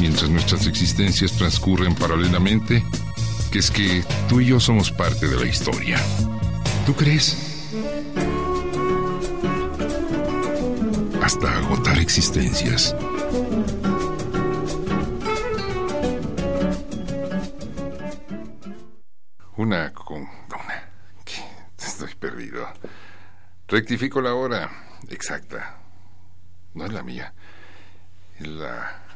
mientras nuestras existencias transcurren paralelamente, que es que tú y yo somos parte de la historia. ¿Tú crees? Hasta agotar existencias. Una con... Una... Estoy perdido. Rectifico la hora exacta. No es la mía. Es la...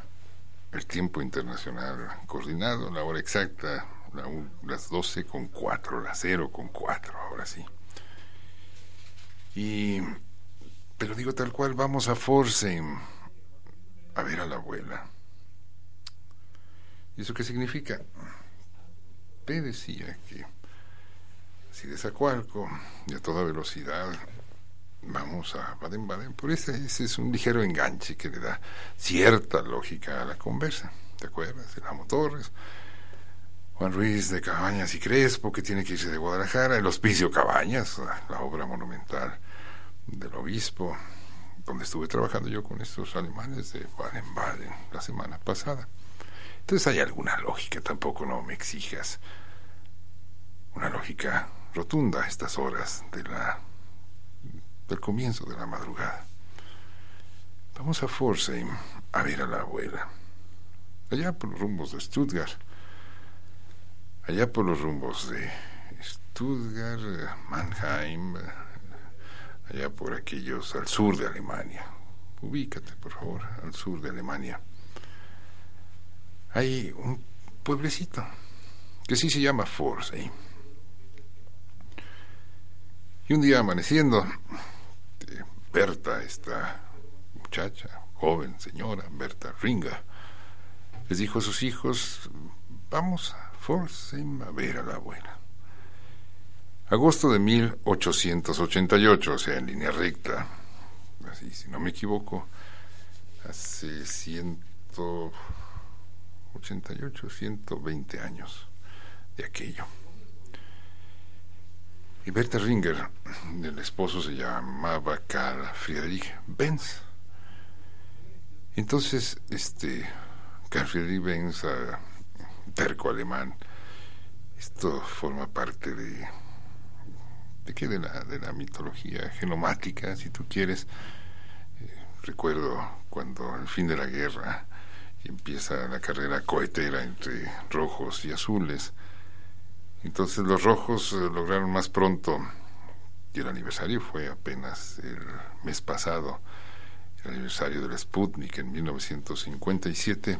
El tiempo internacional coordinado, la hora exacta, las 12 con 4, las 0 con 4, ahora sí. Y, pero digo tal cual, vamos a Force a ver a la abuela. ¿Y eso qué significa? P decía que si de Zacualco y a toda velocidad vamos a Baden-Baden, por ese, ese es un ligero enganche que le da cierta lógica a la conversa. ¿Te acuerdas? El Amo Torres Juan Ruiz de Cabañas y Crespo, que tiene que irse de Guadalajara, el Hospicio Cabañas, la obra monumental del obispo, donde estuve trabajando yo con estos alemanes de Baden-Baden la semana pasada. Entonces hay alguna lógica, tampoco no me exijas una lógica rotunda a estas horas de la del comienzo de la madrugada. Vamos a Forsheim a ver a la abuela. Allá por los rumbos de Stuttgart allá por los rumbos de Stuttgart, Mannheim, allá por aquellos al sur de Alemania. Ubícate, por favor, al sur de Alemania. Hay un pueblecito que sí se llama Forsey. Y un día amaneciendo, Berta, esta muchacha, joven señora, Berta Ringa, les dijo a sus hijos, vamos a a ver a la abuela. Agosto de 1888, o sea, en línea recta, así, si no me equivoco, hace 188, 120 años de aquello. Y Berta Ringer, el esposo se llamaba Karl Friedrich Benz. Entonces, este, Karl Friedrich Benz terco alemán. Esto forma parte de de qué de la de la mitología genomática, si tú quieres. Eh, recuerdo cuando al fin de la guerra empieza la carrera cohetera entre rojos y azules. Entonces los rojos eh, lograron más pronto, y el aniversario fue apenas el mes pasado, el aniversario del Sputnik en 1957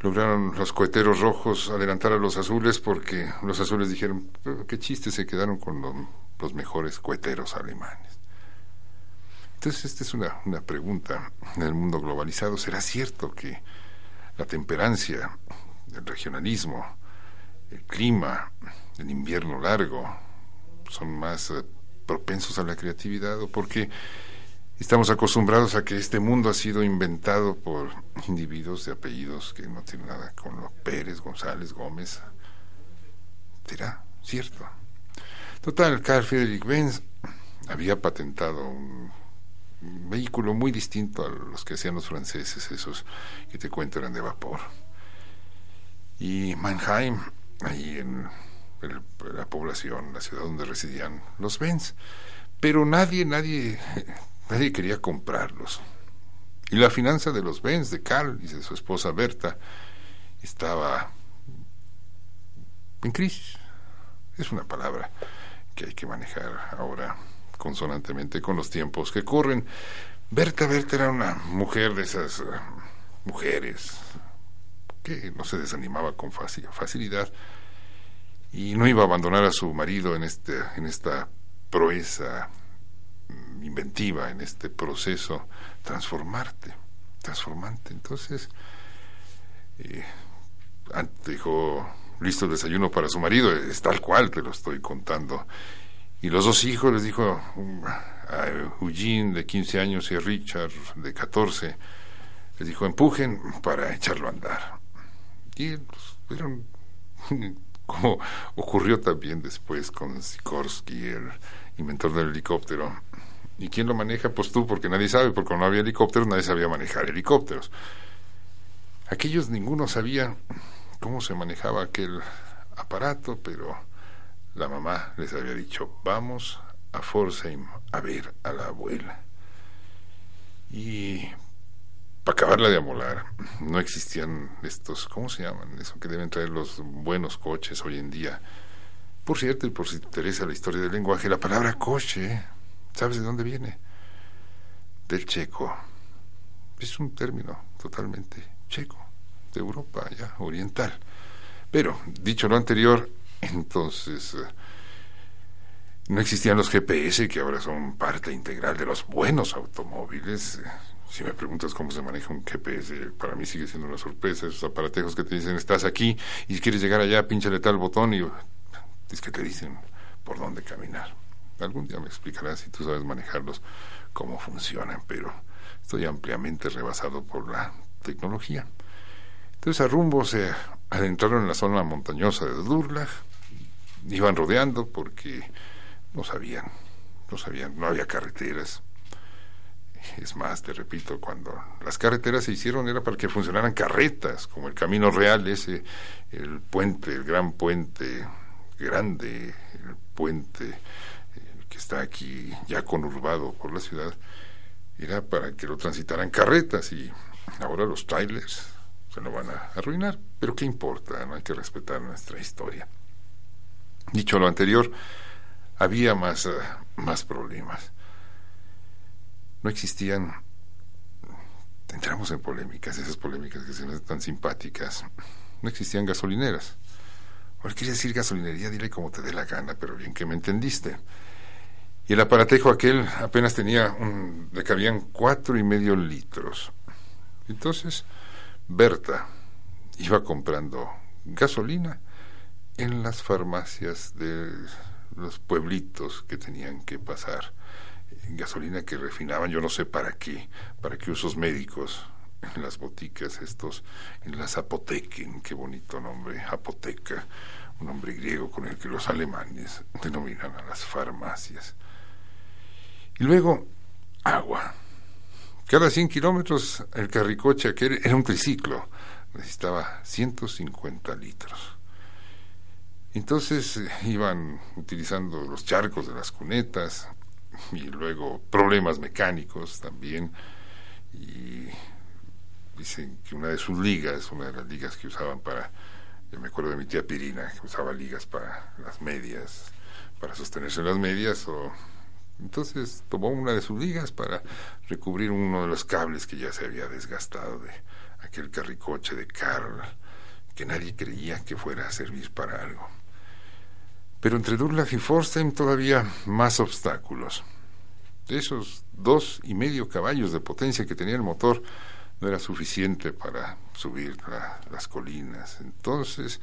lograron los coheteros rojos adelantar a los azules porque los azules dijeron, qué chiste, se quedaron con los mejores coheteros alemanes. Entonces, esta es una, una pregunta en el mundo globalizado. ¿Será cierto que la temperancia, el regionalismo, el clima, el invierno largo son más eh, propensos a la creatividad? ¿O porque Estamos acostumbrados a que este mundo ha sido inventado por individuos de apellidos que no tienen nada con los Pérez, González, Gómez. ¿Será cierto? Total, Carl Friedrich Benz había patentado un, vehículo muy distinto a los que hacían los franceses, esos que te cuento eran de vapor. Y Mannheim, ahí en la población, la ciudad donde residían los Benz. Pero nadie, nadie Nadie quería comprarlos. Y la finanza de los Benz, de Carl y de su esposa Berta, estaba en crisis. Es una palabra que hay que manejar ahora consonantemente con los tiempos que corren. Berta, Berta era una mujer de esas eh, mujeres que no se desanimaba con facilidad y no iba a abandonar a su marido en, este, en esta proeza inventiva en este proceso transformarte, transformante. Entonces, eh, dijo, listo el desayuno para su marido, es tal cual te lo estoy contando. Y los dos hijos les dijo um, a Eugene de 15 años y a Richard de 14, les dijo, empujen para echarlo a andar. Y pues, como ocurrió también después con Sikorsky, el inventor del helicóptero, ¿Y quién lo maneja? Pues tú, porque nadie sabe, porque no había helicópteros, nadie sabía manejar helicópteros. Aquellos ninguno sabía cómo se manejaba aquel aparato, pero la mamá les había dicho, vamos a Forsheim a ver a la abuela. Y para acabarla de amolar, no existían estos, ¿cómo se llaman? Eso que deben traer los buenos coches hoy en día. Por cierto, y por si te interesa la historia del lenguaje, la palabra coche, ¿sabes de dónde viene? Del checo. Es un término totalmente checo, de Europa ya oriental. Pero, dicho lo anterior, entonces eh, no existían los GPS, que ahora son parte integral de los buenos automóviles. Si me preguntas cómo se maneja un GPS, para mí sigue siendo una sorpresa. Esos aparatejos que te dicen, estás aquí y quieres llegar allá, pinchale tal botón y es que te dicen por dónde caminar. Algún día me explicarás si tú sabes manejarlos, cómo funcionan, pero estoy ampliamente rebasado por la tecnología. Entonces a rumbo se adentraron en la zona montañosa de Durlach, iban rodeando porque no sabían, no sabían, no había carreteras. Es más, te repito, cuando las carreteras se hicieron era para que funcionaran carretas, como el Camino Real, ese, el puente, el gran puente grande, el puente que está aquí ya conurbado por la ciudad, era para que lo transitaran carretas y ahora los trailers se lo van a arruinar. Pero ¿qué importa? No hay que respetar nuestra historia. Dicho lo anterior, había más, eh, más problemas. No existían, entramos en polémicas, esas polémicas que se me tan simpáticas, no existían gasolineras. Ahora quería decir gasolinería, dile como te dé la gana, pero bien que me entendiste. Y el aparatejo aquel apenas tenía un, le cabían cuatro y medio litros. Entonces, Berta iba comprando gasolina en las farmacias de los pueblitos que tenían que pasar gasolina que refinaban, yo no sé para qué, para qué usos médicos en las boticas estos, en las apotequen, qué bonito nombre, apoteca, un nombre griego con el que los alemanes denominan a las farmacias. Y luego, agua. Cada 100 kilómetros el carricoche aquel era un triciclo, necesitaba 150 litros. Entonces eh, iban utilizando los charcos de las cunetas y luego problemas mecánicos también. Y dicen que una de sus ligas, una de las ligas que usaban para, yo me acuerdo de mi tía Pirina, que usaba ligas para las medias, para sostenerse las medias, o entonces tomó una de sus ligas para recubrir uno de los cables que ya se había desgastado de aquel carricoche de Carl, que nadie creía que fuera a servir para algo. Pero entre Durlach y Forstheim todavía más obstáculos. Esos dos y medio caballos de potencia que tenía el motor no era suficiente para subir las colinas. Entonces,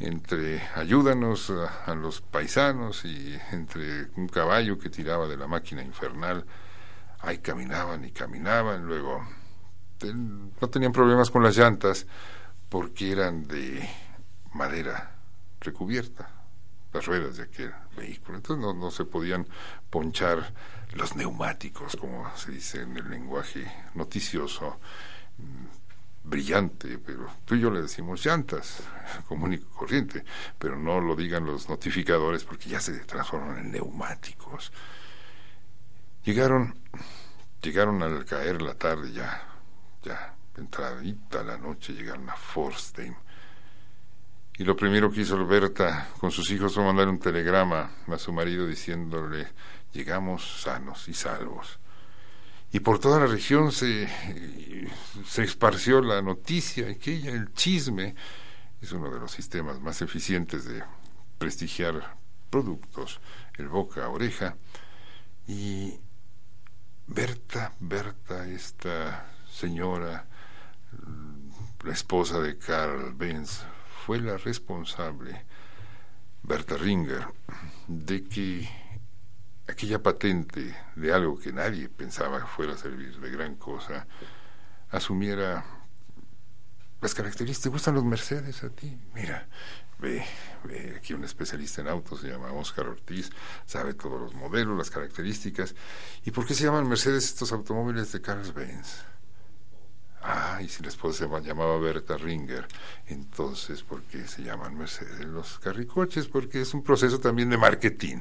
entre ayúdanos a, los paisanos y entre un caballo que tiraba de la máquina infernal, ahí caminaban y caminaban, luego no tenían problemas con las llantas porque eran de madera recubierta las ruedas de aquel vehículo. Entonces no, no se podían ponchar los neumáticos, como se dice en el lenguaje noticioso, mm, brillante, pero tú y yo le decimos llantas, común y corriente, pero no lo digan los notificadores porque ya se transforman en neumáticos. Llegaron, llegaron al caer la tarde ya, ya entradita la noche, llegaron a Forstheim y lo primero que hizo Alberta con sus hijos fue mandar un telegrama a su marido diciéndole, llegamos sanos y salvos. Y por toda la región se, se esparció la noticia, aquella, el chisme. Es uno de los sistemas más eficientes de prestigiar productos, el boca a oreja. Y Berta, Berta, esta señora, la esposa de Karl Benz, fue la responsable, Berta Ringer, de que aquella patente de algo que nadie pensaba fuera a servir de gran cosa, asumiera las características. ¿Te gustan los Mercedes a ti? Mira, ve, ve, aquí un especialista en autos, se llama Oscar Ortiz, sabe todos los modelos, las características. ¿Y por qué se llaman Mercedes estos automóviles de Carlos Benz? Ah, y si la esposa se llamaba Berta Ringer, entonces, ¿por qué se llaman Mercedes los carricoches? Porque es un proceso también de marketing.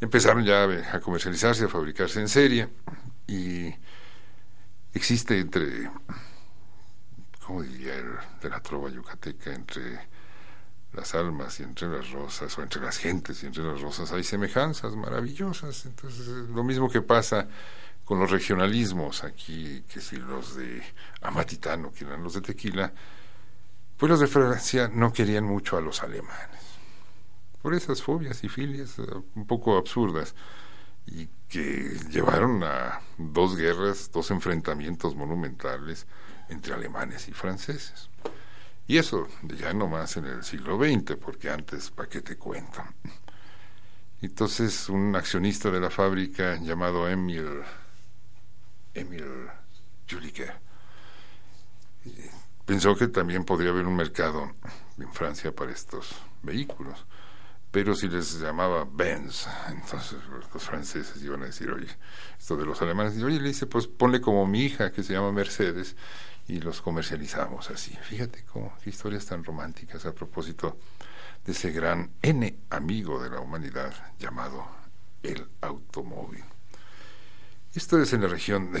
Empezaron ya a comercializarse, a fabricarse en serie, y existe entre, ¿cómo diría el de la trova yucateca? Entre las almas y entre las rosas, o entre las gentes y entre las rosas, hay semejanzas maravillosas. Entonces, lo mismo que pasa con los regionalismos aquí, que si los de Amatitano, que eran los de Tequila, pues los de Francia no querían mucho a los alemanes. Por esas fobias y filias eh, un poco absurdas y que llevaron a dos guerras, dos enfrentamientos monumentales entre alemanes y franceses. Y eso ya no más en el siglo XX, porque antes, ¿para qué te cuento? Entonces, un accionista de la fábrica llamado Emil, Emil Juliker pensó que también podría haber un mercado en Francia para estos vehículos pero si les llamaba Benz, entonces los franceses iban a decir, oye, esto de los alemanes, y oye, le dice, pues ponle como mi hija que se llama Mercedes y los comercializamos así. Fíjate cómo, qué historias tan románticas a propósito de ese gran N amigo de la humanidad llamado el automóvil. Esto es en la región de,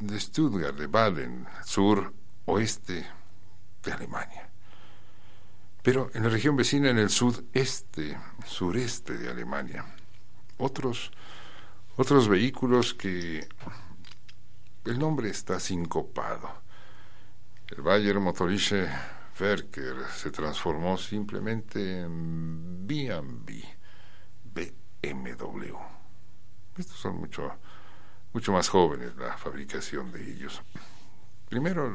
de Stuttgart, de Baden, sur oeste de Alemania. Pero en la región vecina, en el sudeste, sureste de Alemania, otros, otros vehículos que el nombre está sincopado. El Bayer Motorische Werker se transformó simplemente en BMW. Estos son mucho, mucho más jóvenes la fabricación de ellos. Primero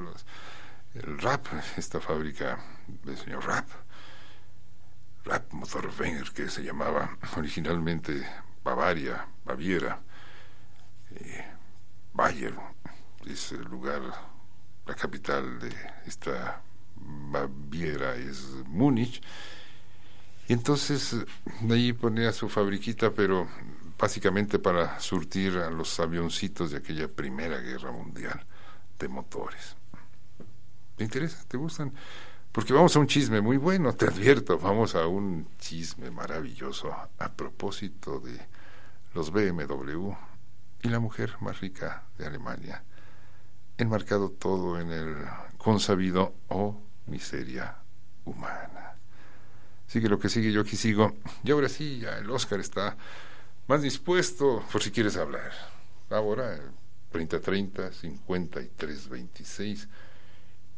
el RAP, esta fábrica del señor RAP, RAP Motorwenger, que se llamaba originalmente Bavaria, Baviera, eh, Bayer, es el lugar, la capital de esta Baviera es Múnich. Y entonces de ahí ponía su fabriquita, pero básicamente para surtir a los avioncitos de aquella Primera Guerra Mundial de motores. ¿Te interesa? ¿Te gustan? Porque vamos a un chisme muy bueno, te advierto, vamos a un chisme maravilloso a propósito de los BMW y la mujer más rica de Alemania, enmarcado todo en el consabido o miseria humana. Sigue lo que sigue, yo aquí sigo. Y ahora sí, ya el Oscar está más dispuesto por si quieres hablar. Ahora, 3030 5326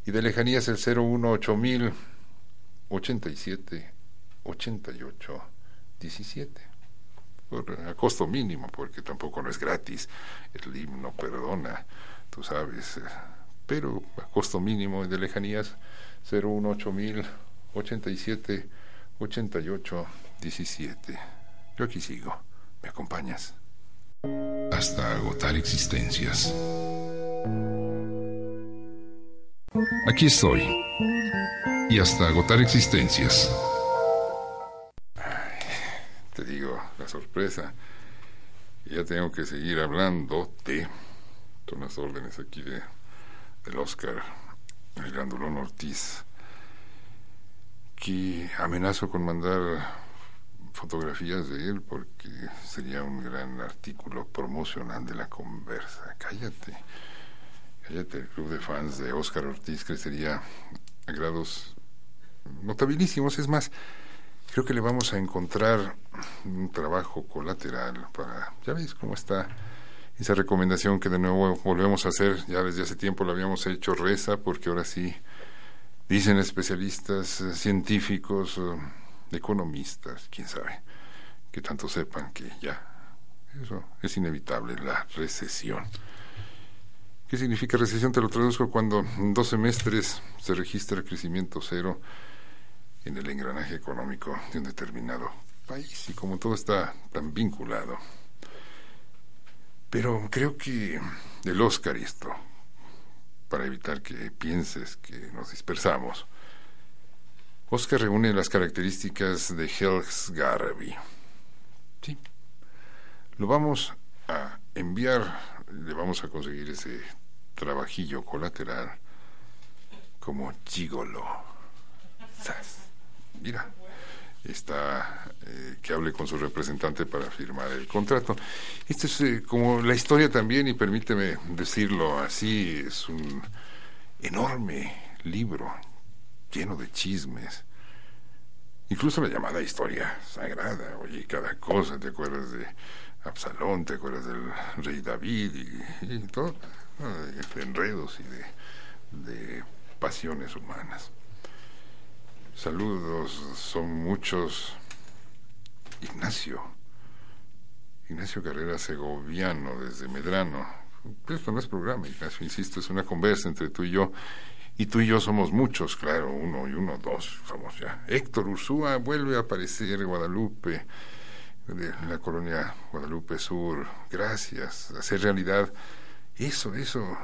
y de lejanías el 018000 87 88 17 por, a costo mínimo porque tampoco no es gratis. El himno perdona tú sabes eh, pero a costo mínimo de lejanías 018000 87 88 17 yo aquí sigo me acompañas hasta agotar existencias Aquí estoy. Y hasta agotar existencias. te digo, la sorpresa. Ya tengo que seguir hablando de... Son las órdenes aquí de, del Oscar, el Grandulón Ortiz, que amenazo con mandar fotografías de él porque sería un gran artículo promocional de la conversa. Cállate el club de fans de Oscar Ortiz crecería a grados notabilísimos. Es más, creo que le vamos a encontrar un trabajo colateral para, ya veis cómo está esa recomendación que de nuevo volvemos a hacer, ya desde hace tiempo lo habíamos hecho, reza, porque ahora sí, dicen especialistas, eh, científicos, economistas, quién sabe, que tanto sepan que ya, eso es inevitable, la recesión. ¿Qué significa recesión? Te lo traduzco cuando en dos semestres se registra crecimiento cero en el engranaje económico de un determinado país y como todo está tan vinculado. Pero creo que el Oscar esto, para evitar que pienses que nos dispersamos, Oscar reúne las características de Helks Garvey. Sí, lo vamos a enviar, le vamos a conseguir ese trabajillo colateral como gigolo. Mira, está eh, que hable con su representante para firmar el contrato. Esto es eh, como la historia también, y permíteme decirlo así, es un enorme libro lleno de chismes. Incluso la llamada historia sagrada, oye, cada cosa, ¿te acuerdas de Absalón, te acuerdas del rey David y, todo? De enredos y de, de pasiones humanas. Saludos, son muchos. Ignacio. Ignacio Carrera Segoviano, desde Medrano. Esto no es programa, Ignacio, insisto, es una conversa entre tú y yo. Y tú y yo somos muchos, claro, uno y uno, dos, somos ya. Héctor Ursúa vuelve a aparecer Guadalupe, de la colonia Guadalupe Sur. Gracias, hacer realidad eso, eso.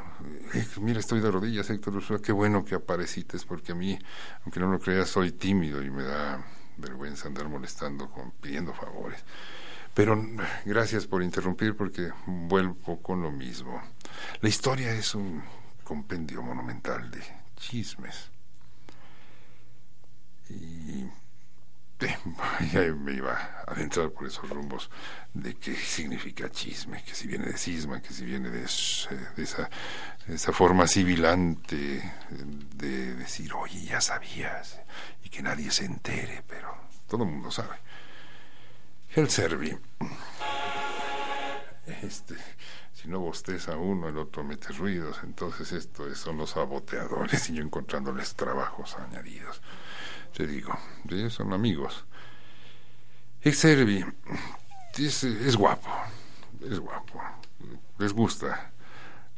Eh, mira, estoy de rodillas, Héctor Ursula. Qué bueno que aparecites, porque a mí, aunque no lo creas, soy tímido y me da vergüenza andar molestando, con, pidiendo favores. Pero gracias por interrumpir, porque vuelvo con lo mismo. La historia es un compendio monumental de chismes. Y ya me iba a adentrar por esos rumbos de qué significa chisme, que si viene de cisma, que si viene de, esa, esa, forma sibilante de decir, oye, ya sabías, y que nadie se entere, pero todo el mundo sabe. El Servi, este, si no bosteza uno, el otro mete ruidos, entonces esto son los saboteadores. Y yo encontrándoles trabajos añadidos. Te digo, ellos son amigos. Exervi es, es guapo, es guapo, les gusta,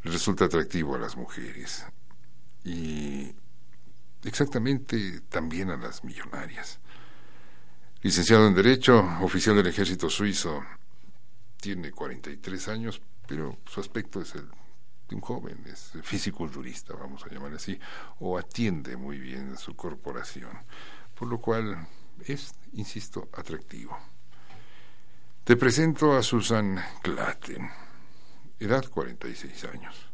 les resulta atractivo a las mujeres. Y exactamente también a las millonarias. Licenciado en Derecho, oficial del ejército suizo, tiene 43 años, pero su aspecto es el de un joven, es físico-culturista, vamos a llamar así, o atiende muy bien su corporación, por lo cual es, insisto, atractivo. Te presento a Susan Klatten, edad 46 años.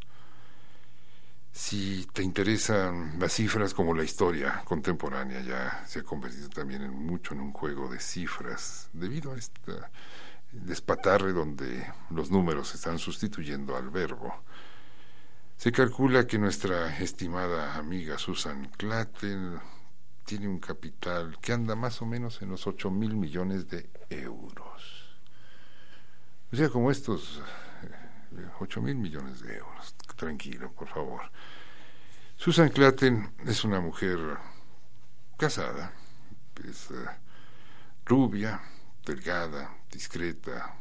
Si te interesan las cifras como la historia contemporánea ya se ha convertido también en mucho en un juego de cifras debido a este despatarre donde los números están sustituyendo al verbo se calcula que nuestra estimada amiga Susan Klatten tiene un capital que anda más o menos en los 8 mil millones de euros. O sea, como estos 8 eh, mil millones de euros. Tranquilo, por favor. Susan Klatten es una mujer casada, es eh, rubia, delgada, discreta,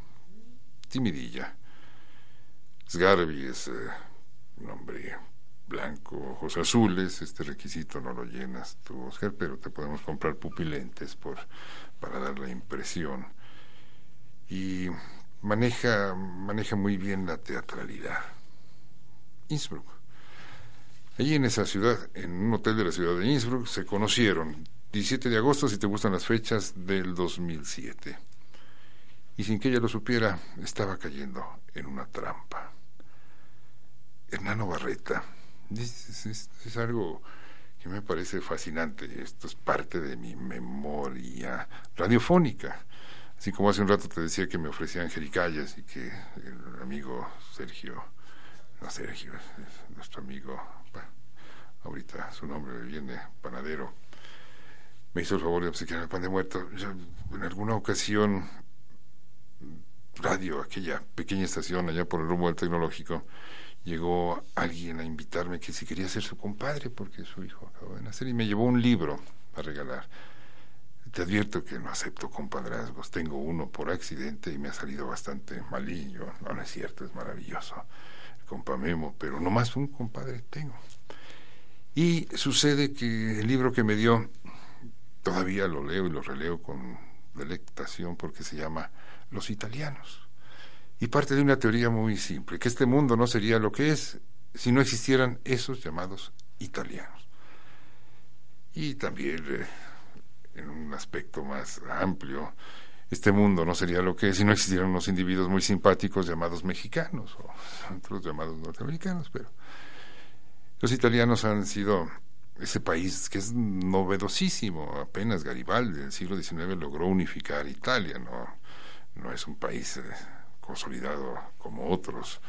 timidilla. Sgarbi es eh, un hombre blanco, ojos azules, este requisito no lo llenas tú, Oscar, pero te podemos comprar pupilentes por, para dar la impresión. Y maneja, maneja muy bien la teatralidad. Innsbruck. Allí en esa ciudad, en un hotel de la ciudad de Innsbruck, se conocieron 17 de agosto, si te gustan las fechas, del 2007. Y sin que ella lo supiera, estaba cayendo en una trampa. Hernano Barreta. Es, algo que me parece fascinante. Esto es parte de mi memoria radiofónica. Así como hace un rato te decía que me ofrecían jericayas y que el amigo Sergio, no Sergio, es nuestro amigo, ahorita su nombre viene, panadero, me hizo el favor de obsequiar el pan de muerto. en alguna ocasión, radio, aquella pequeña estación allá por el rumbo del tecnológico, llegó alguien a invitarme que si quería ser su compadre porque su hijo acaba de nacer y me llevó un libro a regalar. Te advierto que no acepto compadrazgos, tengo uno por accidente y me ha salido bastante malillo. No, no es cierto, es maravilloso. El compa Memo, pero nomás un compadre tengo. Y sucede que el libro que me dio, todavía lo leo y lo releo con delectación porque se llama Los Italianos y parte de una teoría muy simple, que este mundo no sería lo que es si no existieran esos llamados italianos. Y también, eh, en un aspecto más amplio, este mundo no sería lo que es si no existieran unos individuos muy simpáticos llamados mexicanos o otros llamados norteamericanos, pero Los italianos han sido ese país que es novedosísimo. Apenas Garibaldi en el siglo XIX logró unificar Italia, no, no es un país eh, consolidado como otros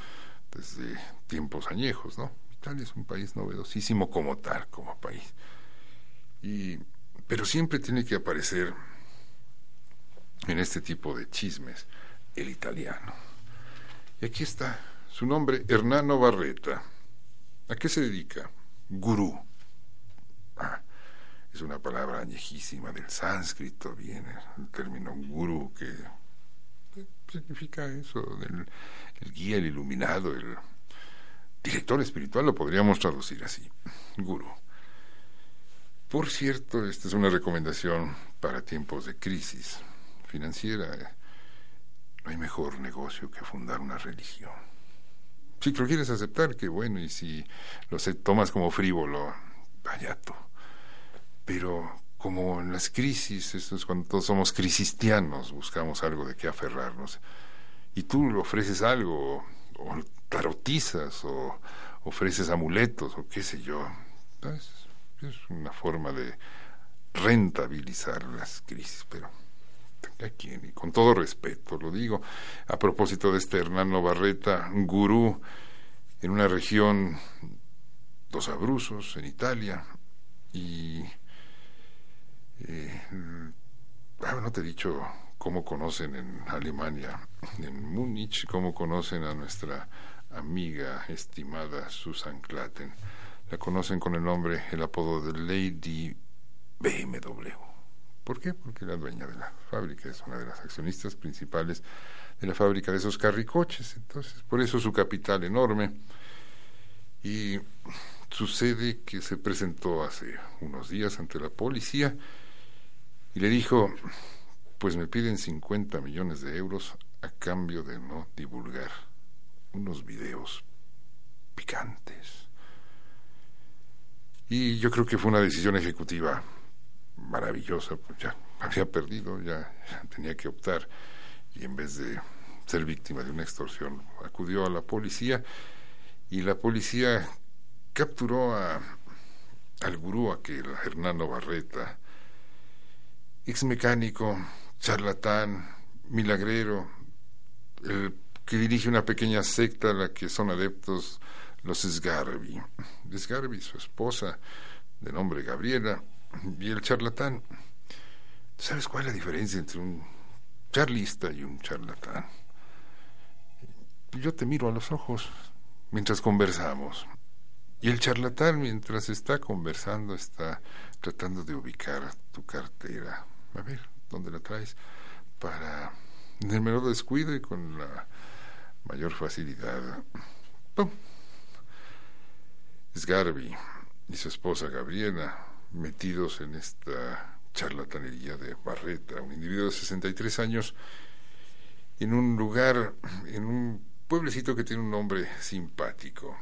desde tiempos añejos, ¿no? Italia es un país novedosísimo como tal, como país. Y, pero siempre tiene que aparecer en este tipo de chismes el italiano. Y aquí está su nombre, Hernano Barreta. ¿A qué se dedica? Gurú. Ah, es una palabra añejísima del sánscrito, viene el término gurú, que significa eso, el guía, el iluminado, el director espiritual, lo podríamos traducir así, gurú. Por cierto, esta es una recomendación para tiempos de crisis financiera. No hay mejor negocio que fundar una religión. Si lo quieres aceptar, qué bueno, y si lo tomas como frívolo, vaya tú. Pero como en las crisis, esto es cuando todos somos cristianos, buscamos algo de qué aferrarnos, y tú le ofreces algo, o tarotizas, o ofreces amuletos, o qué sé yo, es una forma de rentabilizar las crisis, pero aquí, y con todo respeto lo digo, a propósito de este Hernando Barreta, gurú en una región, Dos Abruzos, en Italia, y eh, ah, te he dicho cómo conocen en Alemania, en Múnich, cómo conocen a nuestra amiga estimada Susan Klatten la conocen con el nombre, el apodo de Lady BMW. ¿Por qué? Porque la dueña de la fábrica es una de las accionistas principales de la fábrica de esos carricoches. Entonces, por eso su capital enorme. Y sucede que se presentó hace unos días ante la policía y le dijo, pues me piden 50 millones de euros a cambio de no divulgar unos videos picantes. Y yo creo que fue una decisión ejecutiva maravillosa, pues ya había perdido, ya, tenía que optar y en vez de ser víctima de una extorsión acudió a la policía y la policía capturó a, al gurú aquel, Hernando Barreta, ex mecánico, charlatán, milagrero, el que dirige una pequeña secta a la que son adeptos los Sgarbi. Sgarbi, su esposa, de nombre Gabriela, y el charlatán. ¿Sabes cuál es la diferencia entre un charlista y un charlatán? Yo te miro a los ojos mientras conversamos. Y el charlatán, mientras está conversando, está tratando de ubicar tu cartera. A ver, ¿dónde la traes? Para, en el menor descuido y con la mayor facilidad. ¡Pum! Sgarbi y su esposa Gabriela, metidos en esta charlatanería de Barreta, un individuo de 63 años, en un lugar, en un pueblecito que tiene un nombre simpático,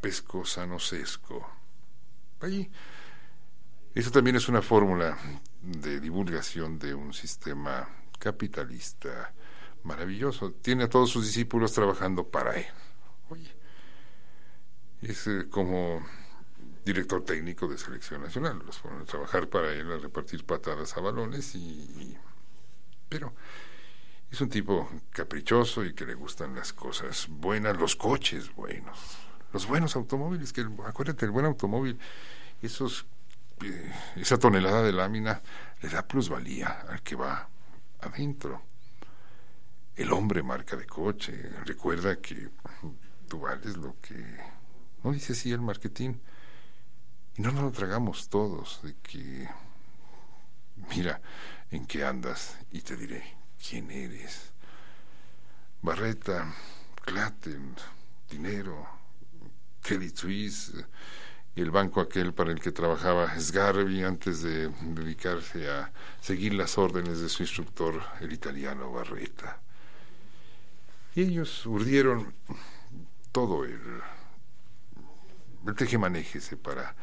Pesco Sano Sesco. Allí. Eso también es una fórmula de divulgación de un sistema capitalista maravilloso. Tiene a todos sus discípulos trabajando para él. Oye, es eh, como director técnico de selección nacional. Los ponen a trabajar para él, a repartir patadas a balones y, pero es un tipo caprichoso y que le gustan las cosas buenas, los coches buenos, los buenos automóviles, que acuérdate, el buen automóvil, esos, esa tonelada de lámina le da plusvalía al que va adentro. El hombre marca de coche, recuerda que tú vales lo que ¿No dice así el marketing? Y no nos lo tragamos todos de que, mira, en qué andas y te diré quién eres. Barreta, Claten, dinero, Swiss y el banco aquel para el que trabajaba Sgarbi antes de dedicarse a seguir las órdenes de su instructor, el italiano Barreta. Y ellos urdieron todo el el tejemanéjese para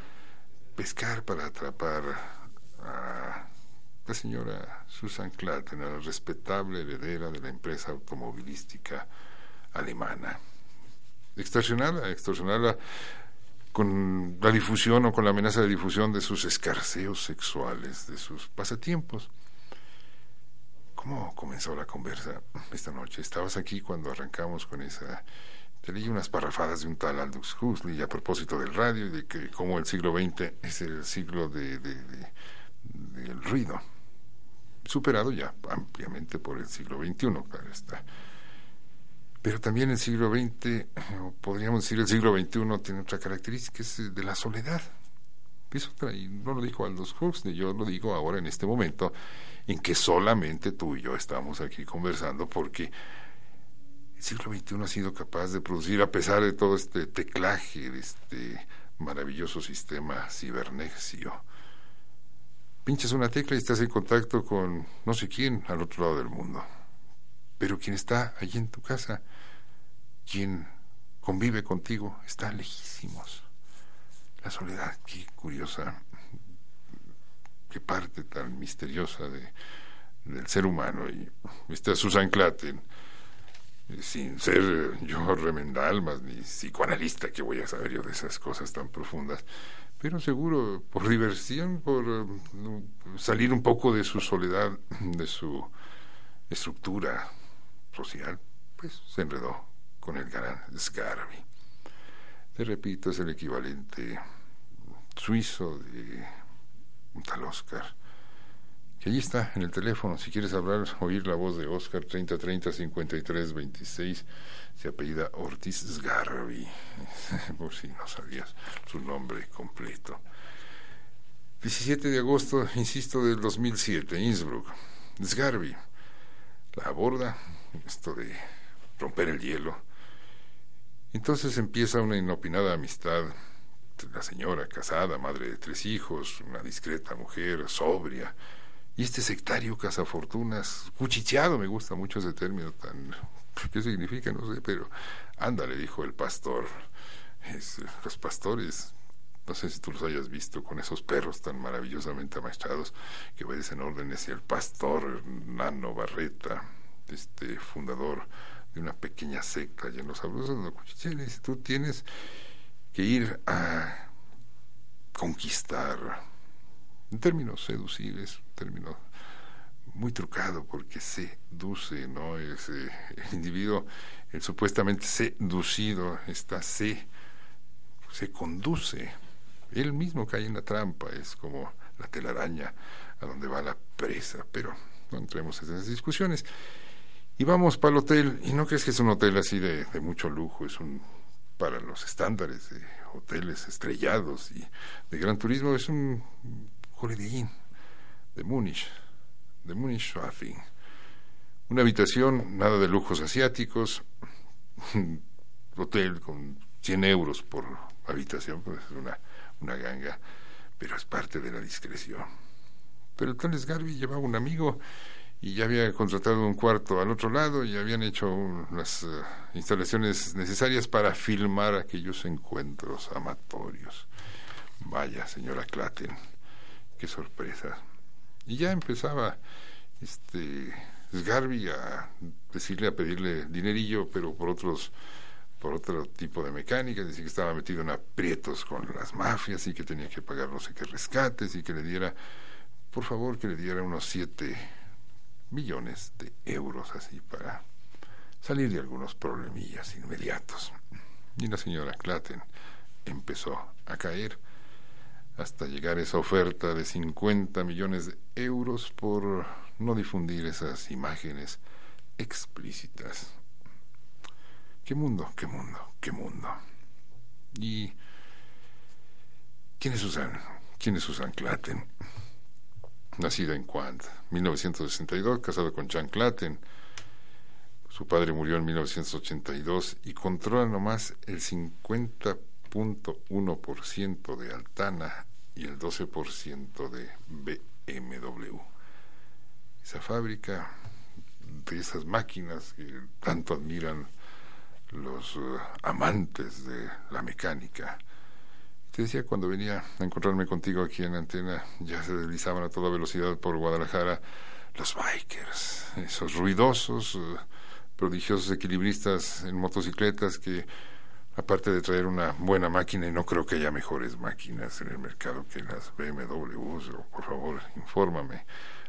pescar, para atrapar a la señora Susan Klatten, la respetable heredera de la empresa automovilística alemana. Extorsionarla, extorsionarla con la difusión o con la amenaza de difusión de sus escarceos sexuales, de sus pasatiempos. ¿Cómo comenzó la conversa esta noche? Estabas aquí cuando arrancamos con esa... Te leí unas parrafadas de un tal Aldous Huxley a propósito del radio y de que como el siglo XX es el siglo de, del ruido, superado ya ampliamente por el siglo XXI, claro está. Pero también el siglo XX, o podríamos decir el siglo XXI, tiene otra característica, es de la soledad. Es otra, y no lo dijo Aldous Huxley, yo lo digo ahora en este momento, en que solamente tú y yo estamos aquí conversando, porque el siglo XXI ha sido capaz de producir, a pesar de todo este teclaje, de este maravilloso sistema cibernético, pinchas una tecla y estás en contacto con no sé quién al otro lado del mundo. Pero quien está allí en tu casa, quien convive contigo, está lejísimos. La soledad, qué curiosa, qué parte tan misteriosa de, del ser humano. Y está Susan Claten, sin ser yo remendalmas ni psicoanalista, que voy a saber yo de esas cosas tan profundas, pero seguro por diversión, por mm, salir un poco de su soledad, de su estructura social, pues se enredó con el gran Sgarbi. Te repito, es el equivalente suizo de un tal Oscar, que allí está en el teléfono. Si quieres hablar, oír la voz de Oscar, 3030 53 26, se apellida Ortiz Sgarbi, por si no sabías su nombre completo. 17 de agosto, insisto, del 2007, Innsbruck. Sgarbi la aborda, esto de romper el hielo. Entonces empieza una inopinada amistad. La señora casada, madre de tres hijos, una discreta mujer, sobria. Y este sectario cazafortunas, cuchicheado, me gusta mucho ese término tan... ¿Qué significa? No sé, pero ándale, dijo el pastor. los pastores no sé si tú los hayas visto con esos perros tan maravillosamente amaestrados que obedecen órdenes y el pastor Nano Barreta, este fundador de una pequeña secta y en los sabrosos de tú tienes que ir a conquistar, en términos seducibles, en términos muy trucado porque seduce, ¿no? Es, el individuo, el supuestamente seducido, está se, se conduce él mismo cae en la trampa, es como la telaraña a donde va la presa, pero no entremos en esas discusiones. Y vamos para el hotel, y no crees que es un hotel así de, mucho lujo, es un, para los estándares de hoteles estrellados y de gran turismo, es un Holiday Inn de Múnich, de Múnich Schwafing. Una habitación, nada de lujos asiáticos, hotel con 100 euros por habitación, pues es una una ganga, pero es parte de la discreción. Pero el tal Garby llevaba un amigo y ya había contratado un cuarto al otro lado y habían hecho las eh, instalaciones necesarias para filmar aquellos encuentros amatorios. Vaya, señora Claten, qué sorpresa. Y ya empezaba este Sgarbi a decirle, a pedirle dinerillo, pero por otros por otro tipo de mecánica, decía que estaba metido en aprietos con las mafias y que tenía que pagar no sé qué rescates y que le diera, por favor, que le diera unos siete millones de euros así para salir de algunos problemillas inmediatos. Y la señora Claten empezó a caer hasta llegar esa oferta de 50 millones de euros por no difundir esas imágenes explícitas qué mundo, qué mundo, qué mundo. ¿Y quién es Susan? ¿Quién es Susan Claten? Nacida en Quant, 1962, casada con Jean Claten. Su padre murió en 1982 y controla nomás el 50.1% de Altana y el 12% de BMW. Esa fábrica de esas máquinas que tanto admiran los eh, amantes de la mecánica. Te decía cuando venía a encontrarme contigo aquí en antena, ya se deslizaban a toda velocidad por Guadalajara los bikers, esos ruidosos, eh, prodigiosos equilibristas en motocicletas que aparte de traer una buena máquina, y no creo que haya mejores máquinas en el mercado que las BMWs, o por favor, infórmame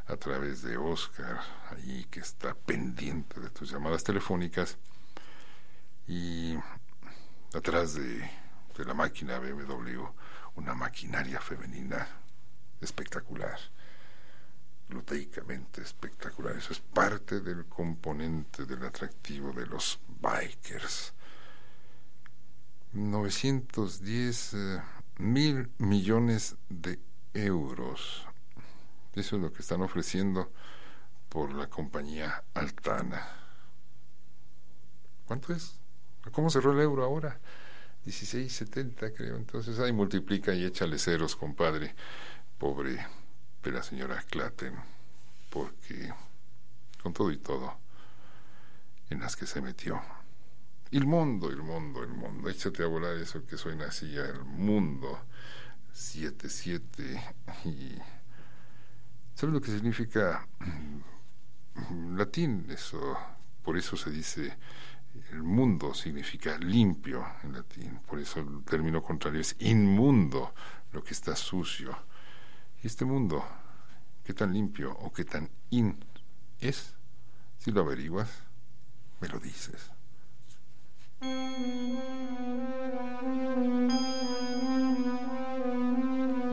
a través de Oscar, ahí que está pendiente de tus llamadas telefónicas, y atrás de, de la máquina BMW, una maquinaria femenina espectacular luteicamente espectacular. Eso es parte del componente del atractivo de los bikers. 910 eh, mil millones de euros. Eso es lo que están ofreciendo por la compañía Altana. ¿Cuánto es? ¿Cómo cerró el euro ahora? 16.70 creo. Entonces ahí multiplica y échale ceros, compadre. Pobre de la señora Claten, porque con todo y todo en las que se metió. El mundo, el mundo, el mundo. Échate a volar eso que suena así, el mundo. Siete, siete. Y. ¿Sabes lo que significa latín? Eso. Por eso se dice. El mundo significa limpio en latín. Por eso el término contrario es inmundo, lo que está sucio. Este mundo, qué tan limpio o qué tan in es, si lo averiguas, me lo dices.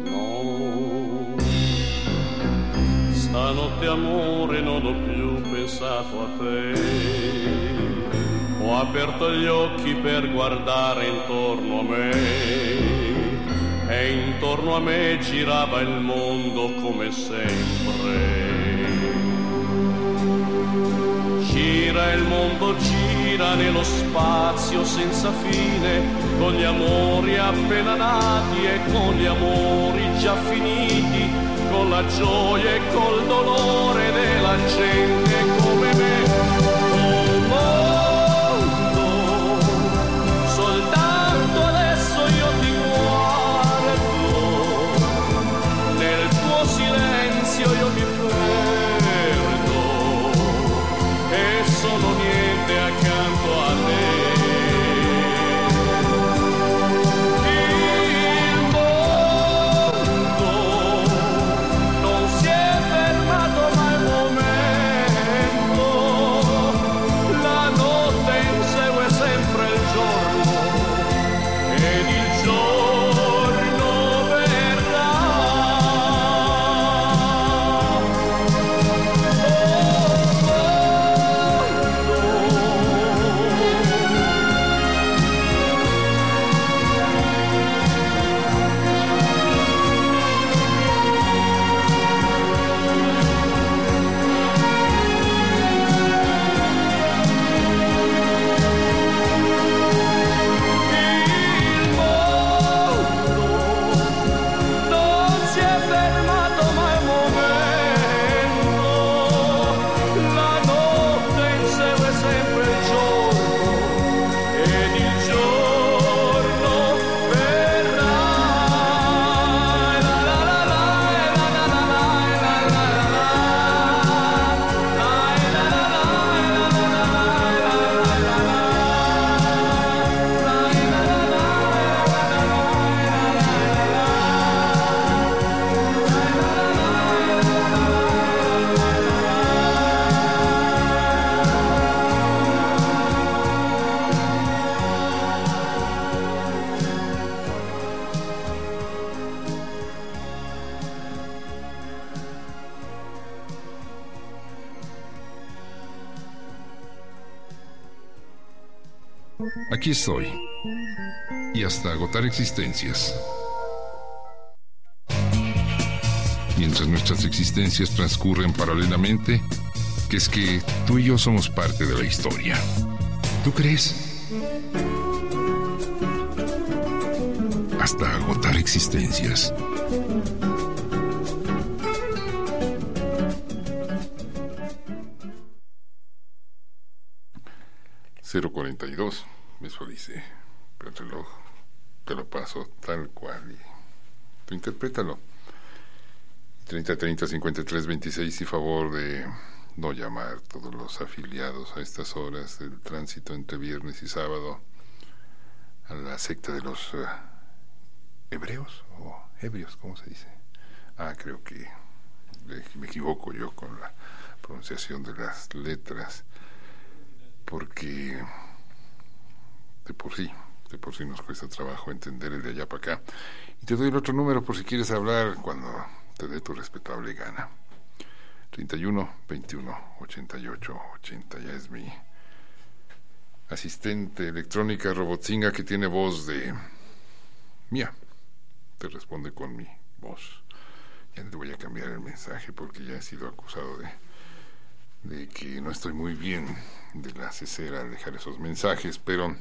No, stanotte amore non ho più pensato a te. Aperto gli occhi per guardare intorno a me e intorno a me girava il mondo come sempre. Gira il mondo, gira nello spazio senza fine, con gli amori appena nati e con gli amori già finiti, con la gioia e col dolore della gente Aquí existencias. Mientras nuestras existencias transcurren paralelamente, que es que tú y yo somos parte de la historia. ¿Tú crees? Hasta agotar existencias. 042 eso dice el reloj. Te lo paso tal cual. Y tú interprétalo. 30 30 53 26 y favor de no llamar todos los afiliados a estas horas del tránsito entre viernes y sábado a la secta de los eh, hebreos o ebrios, ¿cómo se dice? Ah, creo que me equivoco yo con la pronunciación de las letras, porque de por sí, por sí nos cuesta trabajo entender el de allá para acá. Y te doy el otro número por si quieres hablar cuando te dé tu respetable gana. 31 21 88 80 ya es mi asistente electrónica Robotzinga que tiene voz de mía. Te responde con mi voz. Ya te voy a cambiar el mensaje porque ya he sido acusado de, de que no estoy muy bien de la cesera al dejar esos mensajes, pero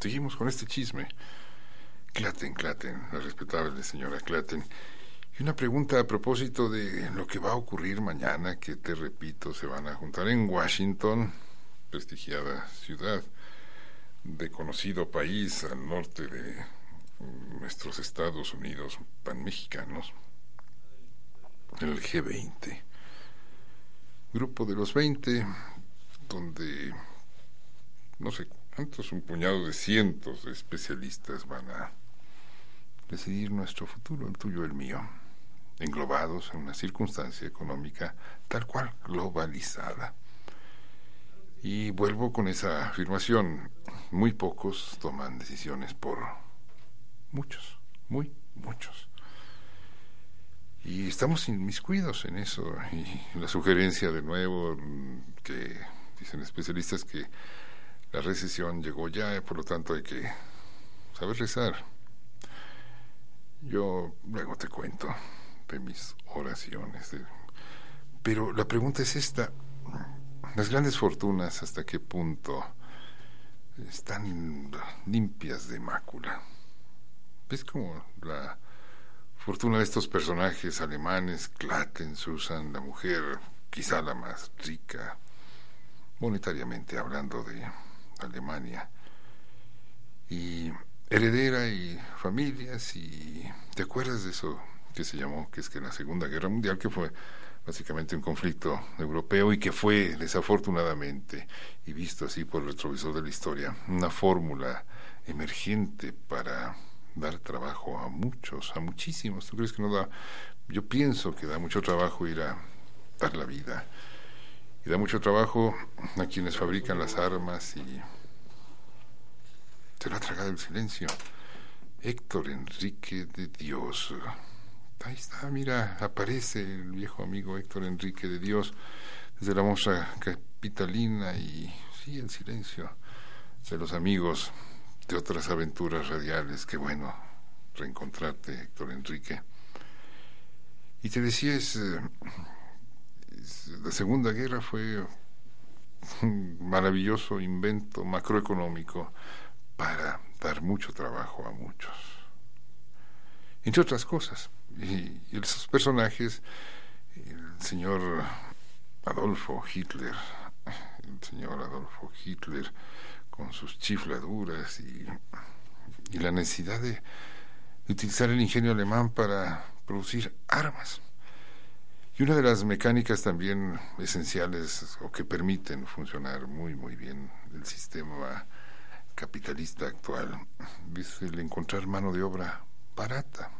seguimos con este chisme. Claten, Claten, la respetable señora Claten. Y una pregunta a propósito de lo que va a ocurrir mañana, que te repito, se van a juntar en Washington prestigiada ciudad de conocido país al norte de nuestros Estados Unidos panmexicanos, el G20, grupo de los 20, donde no sé cuántos, un puñado de cientos de especialistas van a decidir nuestro futuro, el tuyo, el mío, englobados en una circunstancia económica tal cual, globalizada y vuelvo con esa afirmación. Muy pocos toman decisiones por muchos, muy muchos. Y estamos inmiscuidos en eso. Y la sugerencia de nuevo que dicen especialistas que la recesión llegó ya, y por lo tanto hay que saber rezar. Yo luego te cuento de mis oraciones. Pero la pregunta es esta las grandes fortunas, ¿hasta qué punto están limpias de mácula? ¿Ves como la fortuna de estos personajes alemanes, Klatten, Susan, la mujer quizá la más rica, monetariamente hablando de Alemania, y heredera y familias, y ¿te acuerdas de eso que se llamó, que es que la Segunda Guerra Mundial, que fue básicamente un conflicto europeo y que fue desafortunadamente, y visto así por el retrovisor de la historia, una fórmula emergente para dar trabajo a muchos, a muchísimos. ¿Tú crees que no da? Yo pienso que da mucho trabajo ir a dar la vida. Y da mucho trabajo a quienes fabrican las armas y se lo ha tragado el silencio. Héctor Enrique de Dios. Ahí está, mira, aparece el viejo amigo Héctor Enrique de Dios desde la moza capitalina y sí, el silencio de los amigos de otras aventuras radiales. Qué bueno reencontrarte, Héctor Enrique. Y te decía, es, eh, la Segunda Guerra fue un maravilloso invento macroeconómico para dar mucho trabajo a muchos. Entre otras cosas y, esos personajes, el señor Adolfo Hitler, el señor Adolfo Hitler con sus chifladuras y, y la necesidad de, utilizar el ingenio alemán para producir armas. Y una de las mecánicas también esenciales o que permiten funcionar muy, muy bien el sistema capitalista actual es el encontrar mano de obra barata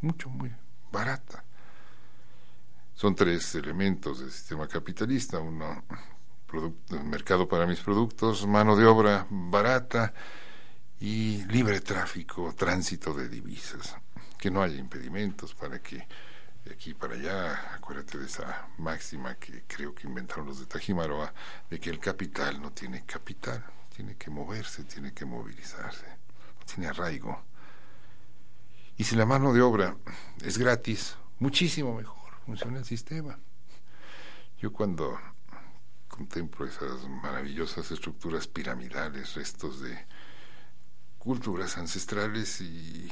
mucho, muy barata. Son tres elementos del sistema capitalista. Uno, mercado para mis productos, mano de obra barata y libre tráfico, tránsito de divisas. Que no haya impedimentos para que de aquí para allá, acuérdate de esa máxima que creo que inventaron los de Tajimaroa, de que el capital no tiene capital, tiene que moverse, tiene que movilizarse, no tiene arraigo. Y si la mano de obra es gratis, muchísimo mejor funciona el sistema. Yo cuando contemplo esas maravillosas estructuras piramidales, restos de culturas ancestrales y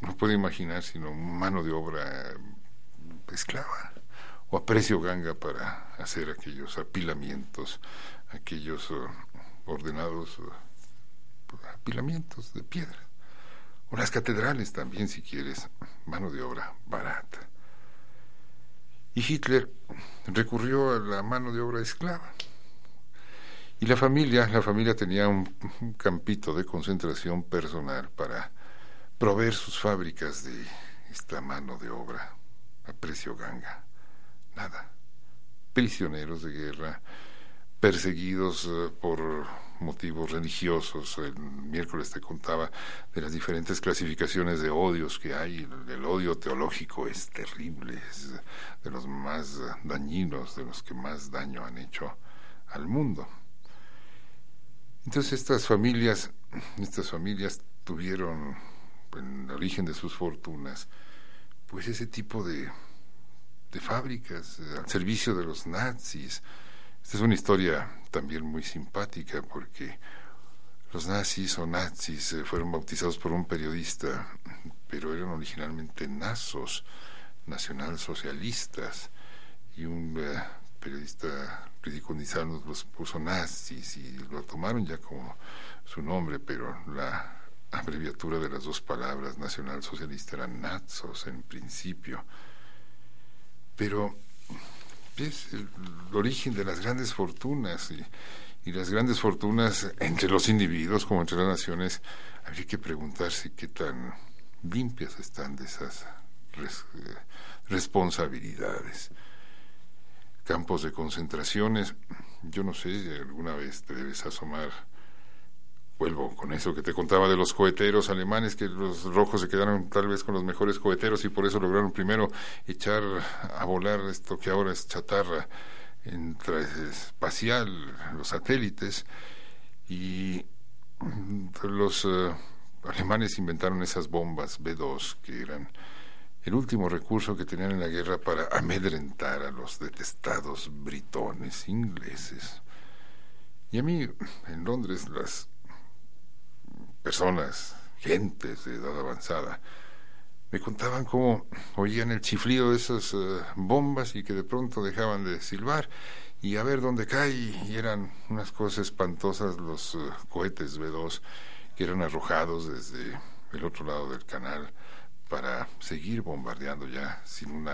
no puedo imaginar sino mano de obra esclava o a precio ganga para hacer aquellos apilamientos, aquellos uh, ordenados uh, apilamientos de piedra o las catedrales también, si quieres, mano de obra barata. Y Hitler recurrió a la mano de obra esclava. Y la familia, la familia tenía un, campito de concentración personal para proveer sus fábricas de esta mano de obra a precio ganga. Nada. Prisioneros de guerra, perseguidos eh, por motivos religiosos. El miércoles te contaba de las diferentes clasificaciones de odios que hay. El, odio teológico es terrible, es de los más dañinos, de los que más daño han hecho al mundo. Entonces estas familias, estas familias tuvieron el origen de sus fortunas, pues ese tipo de, de fábricas eh, al servicio de los nazis, esta es una historia también muy simpática porque los nazis o nazis eh, fueron bautizados por un periodista, pero eran originalmente nazos, nacionalsocialistas, y un eh, periodista ridiculizando los puso nazis y lo tomaron ya como su nombre, pero la abreviatura de las dos palabras nacionalsocialista era nazos en principio. Pero es el, origen de las grandes fortunas y, las grandes fortunas entre los individuos como entre las naciones, habría que preguntarse qué tan limpias están de esas eh, responsabilidades. Campos de concentraciones, yo no sé, si alguna vez te debes asomar vuelvo con eso que te contaba de los coheteros alemanes, que los rojos se quedaron tal vez con los mejores coheteros y por eso lograron primero echar a volar esto que ahora es chatarra espacial, los satélites, y los eh, alemanes inventaron esas bombas B-2 que eran el último recurso que tenían en la guerra para amedrentar a los detestados britones ingleses. Y a mí en Londres las personas, gentes de edad avanzada, me contaban cómo oían el chiflido de esas eh, bombas y que de pronto dejaban de silbar y a ver dónde cae y eran unas cosas espantosas los eh, cohetes B2 que eran arrojados desde el otro lado del canal para seguir bombardeando ya sin un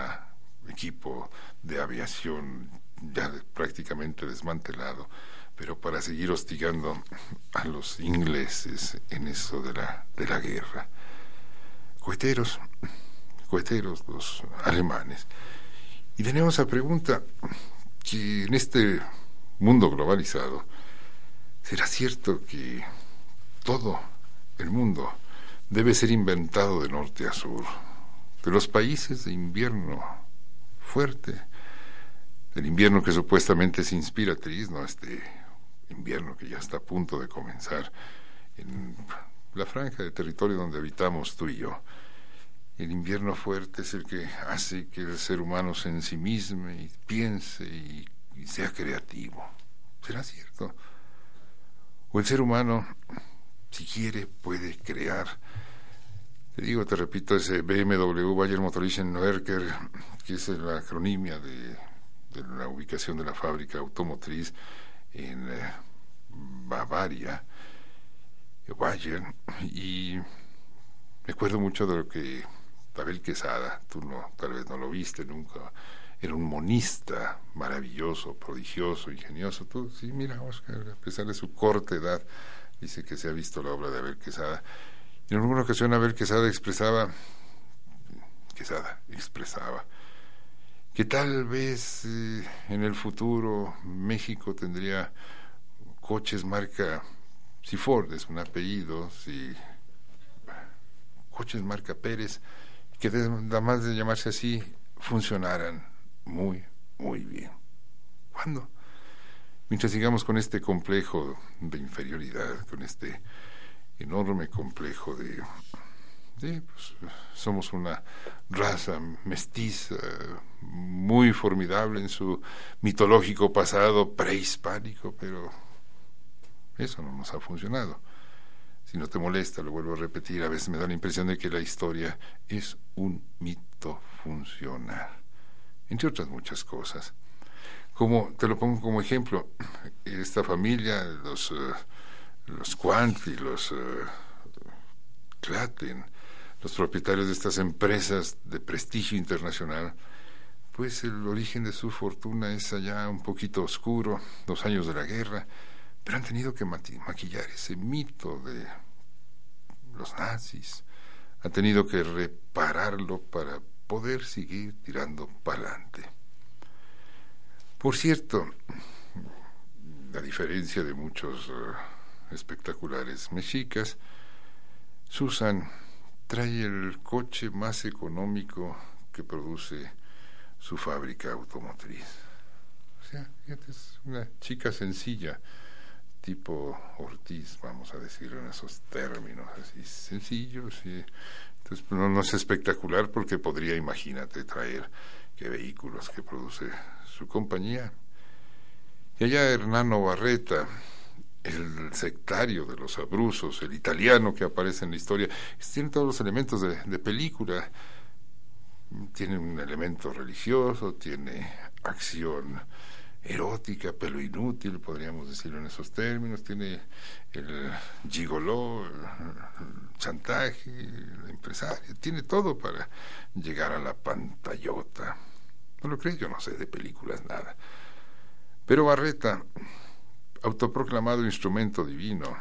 equipo de aviación ya prácticamente desmantelado pero para seguir hostigando a los ingleses en eso de la, de la guerra. Coheteros, coheteros los alemanes. Y tenemos la pregunta que en este mundo globalizado, ¿será cierto que todo el mundo debe ser inventado de norte a sur? De los países de invierno fuerte, del invierno que supuestamente es inspiratriz, ¿no? Este invierno que ya está a punto de comenzar en la franja de territorio donde habitamos tú y yo. El invierno fuerte es el que hace que el ser humano se ensimisme y piense y, sea creativo. ¿Será cierto? O el ser humano, si quiere, puede crear. Te digo, te repito, ese BMW Bayer Motorischen Werker, que es la acronimia de, de la ubicación de la fábrica automotriz, en eh, Bavaria, Bayern, y me acuerdo mucho de lo que Abel Quesada, tú no, tal vez no lo viste nunca, era un monista maravilloso, prodigioso, ingenioso. Tú, sí, mira, Oscar, a pesar de su corta edad, dice que se ha visto la obra de Abel Quesada. En alguna ocasión Abel Quesada expresaba, Quesada expresaba, que tal vez eh, en el futuro México tendría coches marca, si Ford es un apellido, si coches marca Pérez, que además de llamarse así, funcionaran muy, muy bien. ¿Cuándo? Mientras sigamos con este complejo de inferioridad, con este enorme complejo de Sí, pues, somos una raza mestiza, muy formidable en su mitológico pasado prehispánico, pero eso no nos ha funcionado. Si no te molesta, lo vuelvo a repetir, a veces me da la impresión de que la historia es un mito funcional, entre otras muchas cosas. Como te lo pongo como ejemplo, esta familia, los, uh, los Quanti, los uh, Claten, los propietarios de estas empresas de prestigio internacional, pues el origen de su fortuna es allá un poquito oscuro, los años de la guerra, pero han tenido que maquillar ese mito de los nazis, han tenido que repararlo para poder seguir tirando para adelante. Por cierto, a diferencia de muchos eh, espectaculares mexicas, Susan trae el coche más económico que produce su fábrica automotriz. O sea, es una chica sencilla, tipo Ortiz, vamos a decirlo en esos términos así sencillos. Y, entonces no, es espectacular porque podría, imagínate, traer qué vehículos que produce su compañía. Y allá Hernano Barreta, el sectario de los abruzos, el italiano que aparece en la historia, tiene todos los elementos de, película. Tiene un elemento religioso, tiene acción erótica, pero inútil, podríamos decirlo en esos términos. Tiene el gigoló, el chantaje, el empresario, tiene todo para llegar a la pantallota. ¿No lo crees? Yo no sé de películas nada. Pero Barreta, autoproclamado instrumento divino,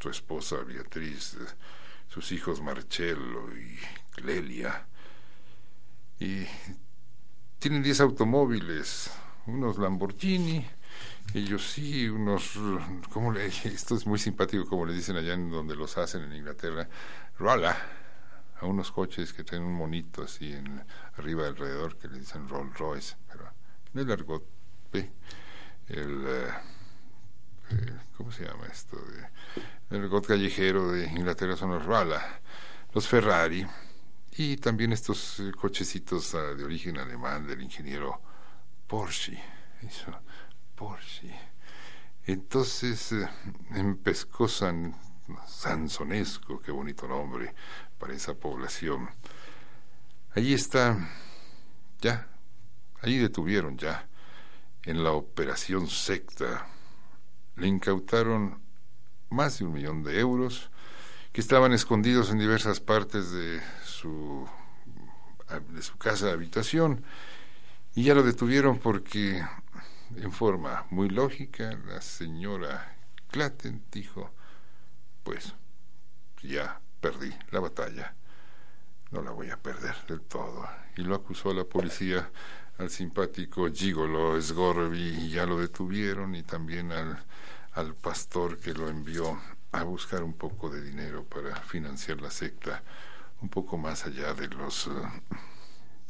su esposa Beatriz, sus hijos Marcello y Clelia, y tienen 10 automóviles, unos Lamborghini, ellos sí, unos, ¿cómo le, esto es muy simpático como le dicen allá en donde los hacen en Inglaterra, Rolla, a unos coches que tienen un monito así en, arriba alrededor que le dicen Rolls Royce, pero el argot, el, eh, ¿cómo se llama esto? El argot callejero de Inglaterra son los Rolla, los Ferrari, y también estos eh, cochecitos uh, de origen alemán del ingeniero Porsche, eso, Porsche. Entonces, eh, en Pescosan, Sansonesco, qué bonito nombre para esa población. Allí está, ya, allí detuvieron ya, en la operación secta, le incautaron más de un millón de euros que estaban escondidos en diversas partes de su, de su casa de habitación y ya lo detuvieron porque, en forma muy lógica, la señora Claten dijo, pues ya perdí la batalla, no la voy a perder del todo. Y lo acusó a la policía al simpático Gigolo Sgorbi y ya lo detuvieron y también al, al pastor que lo envió a buscar un poco de dinero para financiar la secta un poco más allá de los uh,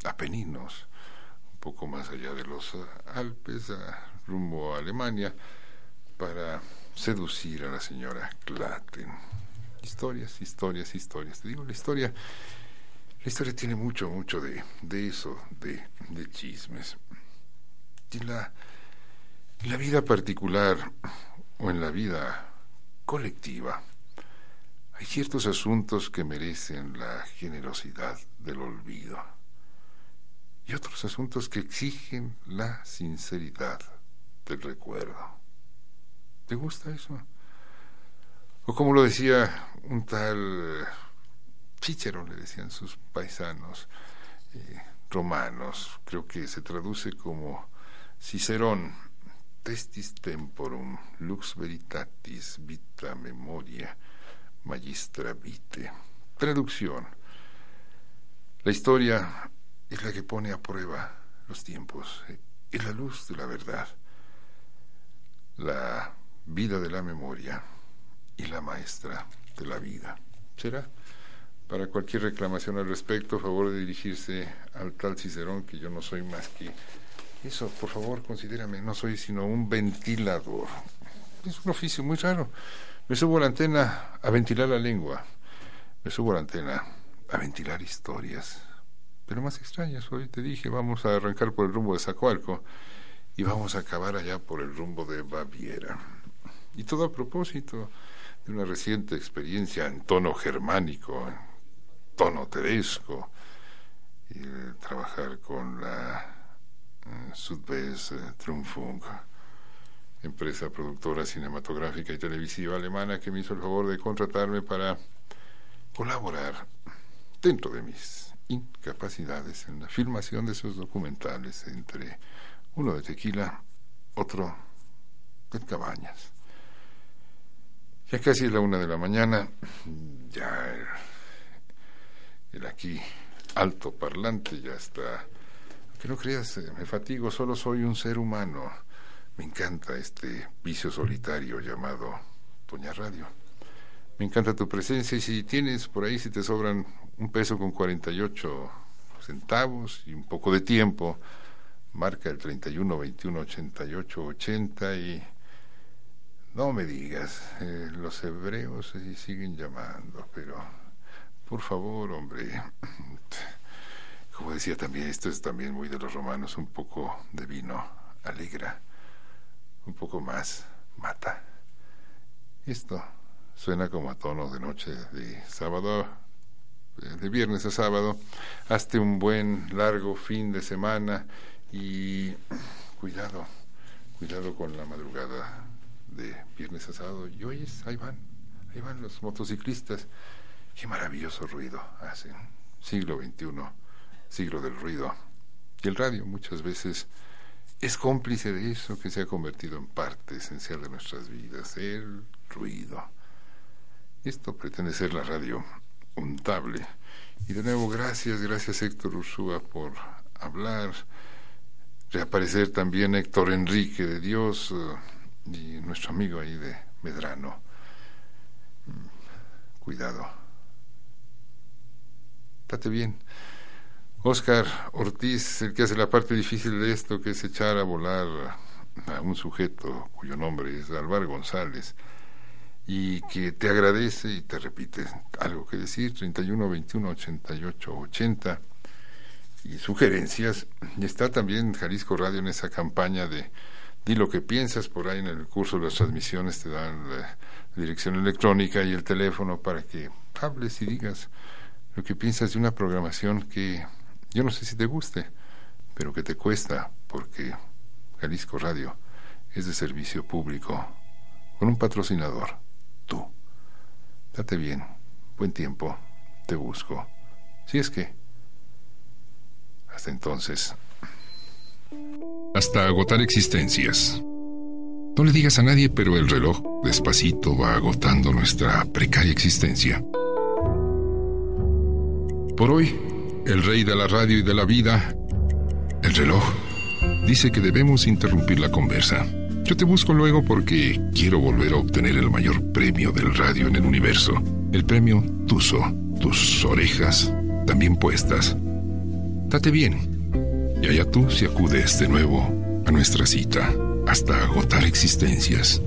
Apeninos poco más allá de los eh, Alpes, rumbo a Alemania, para seducir a la señora Klaten. Historias, historias, historias. Te digo, la historia, la historia tiene mucho, mucho de, de eso, de, de chismes. Y la, la vida particular o en la vida colectiva, hay ciertos asuntos que merecen la generosidad del olvido y otros asuntos que exigen la sinceridad del recuerdo. ¿Te gusta eso? O como lo decía un tal Cícero, le decían sus paisanos eh, romanos, creo que se traduce como Cicerón, testis temporum, lux veritatis, vita memoria, magistra vite. Traducción. La historia es la que pone a prueba los tiempos, es la luz de la verdad, la vida de la memoria y la maestra de la vida. ¿Será? Para cualquier reclamación al respecto, favor de dirigirse al tal Cicerón, que yo no soy más que eso, por favor, considérame, no soy sino un ventilador. Es un oficio muy raro. Me subo a la antena a ventilar la lengua, me subo a la antena a ventilar historias, pero más extrañas. Hoy te dije, vamos a arrancar por el rumbo de Zacualco y vamos a acabar allá por el rumbo de Baviera. Y todo a propósito de una reciente experiencia en tono germánico, en tono tedesco, y trabajar con la Südwest Trumpfunk, empresa productora cinematográfica y televisiva alemana que me hizo el favor de contratarme para colaborar dentro de mis incapacidades en la filmación de esos documentales entre uno de Tequila, otro de Cabañas. Ya casi es la una de la mañana, ya el, aquí alto parlante ya está. Que no creas, eh, me fatigo, solo soy un ser humano. Me encanta este vicio solitario llamado Doña Radio. Me encanta tu presencia y si tienes por ahí, si te sobran un peso con 48 centavos y un poco de tiempo, marca el 31 21 88 80 y no me digas, eh, los hebreos se siguen llamando, pero por favor, hombre, como decía también, esto es también muy de los romanos, un poco de vino alegra, un poco más mata. Esto suena como a tono de noche de sábado, de viernes a sábado, hazte un buen largo fin de semana y cuidado, cuidado con la madrugada de viernes asado. Y hoy ahí van, ahí van los motociclistas. Qué maravilloso ruido hacen. Siglo XXI, siglo del ruido. Y el radio muchas veces es cómplice de eso que se ha convertido en parte esencial de nuestras vidas, el ruido. Esto pretende ser la radio untable. Y de nuevo, gracias, gracias Héctor Ursúa por hablar. Reaparecer también Héctor Enrique de Dios. Eh, y nuestro amigo ahí de Medrano. Mm, cuidado. Date bien. Oscar Ortiz, el que hace la parte difícil de esto, que es echar a volar a un sujeto cuyo nombre es Álvaro González y que te agradece y te repite algo que decir, 31 21 88 80 y sugerencias. Y está también Jalisco Radio en esa campaña de di lo que piensas por ahí en el curso de las transmisiones te dan la dirección electrónica y el teléfono para que hables y digas lo que piensas de una programación que yo no sé si te guste, pero que te cuesta porque Jalisco Radio es de servicio público con un patrocinador, tú. Date bien, buen tiempo, te busco. Si es que... Hasta entonces hasta agotar existencias. No le digas a nadie, pero el reloj despacito va agotando nuestra precaria existencia. Por hoy, el rey de la radio y de la vida, el reloj, dice que debemos interrumpir la conversa. Yo te busco luego porque quiero volver a obtener el mayor premio del radio en el universo, el premio Tuso, tus orejas también puestas. Date bien y allá tú si acudes de nuevo a nuestra cita hasta agotar existencias.